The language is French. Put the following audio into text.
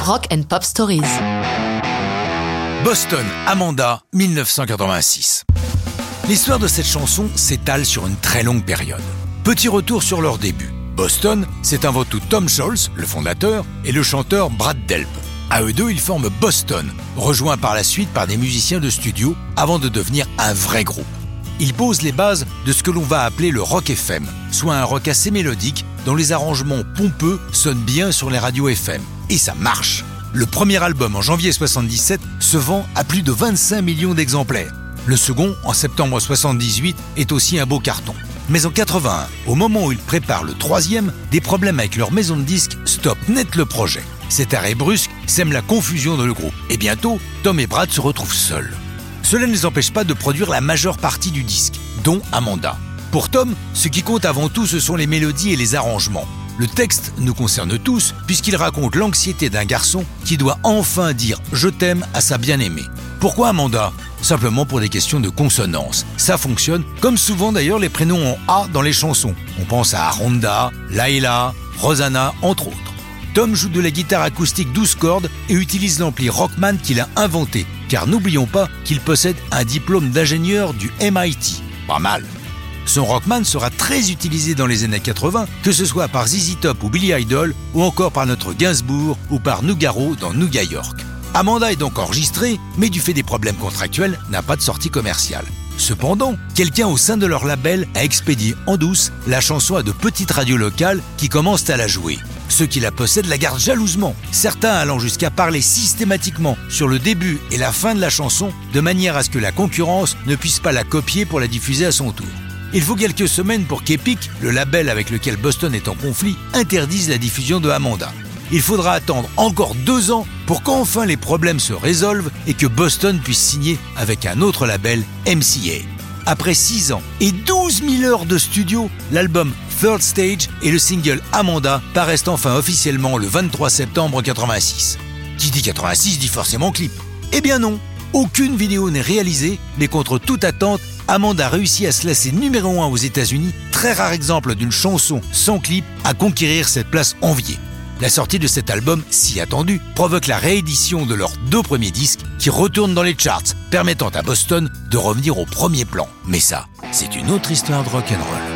Rock and Pop Stories. Boston, Amanda, 1986. L'histoire de cette chanson s'étale sur une très longue période. Petit retour sur leur début. Boston, c'est avant tout Tom Scholz, le fondateur, et le chanteur Brad Delp. À eux deux, ils forment Boston, rejoints par la suite par des musiciens de studio avant de devenir un vrai groupe. Ils posent les bases de ce que l'on va appeler le rock FM, soit un rock assez mélodique dont les arrangements pompeux sonnent bien sur les radios FM. Et ça marche. Le premier album en janvier 77 se vend à plus de 25 millions d'exemplaires. Le second, en septembre 78, est aussi un beau carton. Mais en 81, au moment où ils préparent le troisième, des problèmes avec leur maison de disques stoppent net le projet. Cet arrêt brusque sème la confusion dans le groupe. Et bientôt, Tom et Brad se retrouvent seuls. Cela ne les empêche pas de produire la majeure partie du disque, dont Amanda. Pour Tom, ce qui compte avant tout, ce sont les mélodies et les arrangements. Le texte nous concerne tous puisqu'il raconte l'anxiété d'un garçon qui doit enfin dire je t'aime à sa bien-aimée. Pourquoi Amanda? Simplement pour des questions de consonance. Ça fonctionne, comme souvent d'ailleurs les prénoms en A dans les chansons. On pense à Ronda, Laila, Rosanna, entre autres. Tom joue de la guitare acoustique 12 cordes et utilise l'ampli Rockman qu'il a inventé, car n'oublions pas qu'il possède un diplôme d'ingénieur du MIT. Pas mal. Son Rockman sera très utilisé dans les années 80, que ce soit par ZZ Top ou Billy Idol, ou encore par notre Gainsbourg ou par Nougaro dans New York. Amanda est donc enregistrée, mais du fait des problèmes contractuels, n'a pas de sortie commerciale. Cependant, quelqu'un au sein de leur label a expédié en douce la chanson à de petites radios locales qui commencent à la jouer. Ceux qui la possèdent la gardent jalousement, certains allant jusqu'à parler systématiquement sur le début et la fin de la chanson de manière à ce que la concurrence ne puisse pas la copier pour la diffuser à son tour. Il faut quelques semaines pour qu'Epic, le label avec lequel Boston est en conflit, interdise la diffusion de Amanda. Il faudra attendre encore deux ans pour qu'enfin les problèmes se résolvent et que Boston puisse signer avec un autre label, MCA. Après 6 ans et 12 000 heures de studio, l'album Third Stage et le single Amanda paraissent enfin officiellement le 23 septembre 86. Qui dit 86 dit forcément clip. Eh bien non, aucune vidéo n'est réalisée, mais contre toute attente, Amanda réussit à se laisser numéro 1 aux États-Unis, très rare exemple d'une chanson sans clip à conquérir cette place enviée. La sortie de cet album, si attendu, provoque la réédition de leurs deux premiers disques qui retournent dans les charts, permettant à Boston de revenir au premier plan. Mais ça, c'est une autre histoire de rock'n'roll.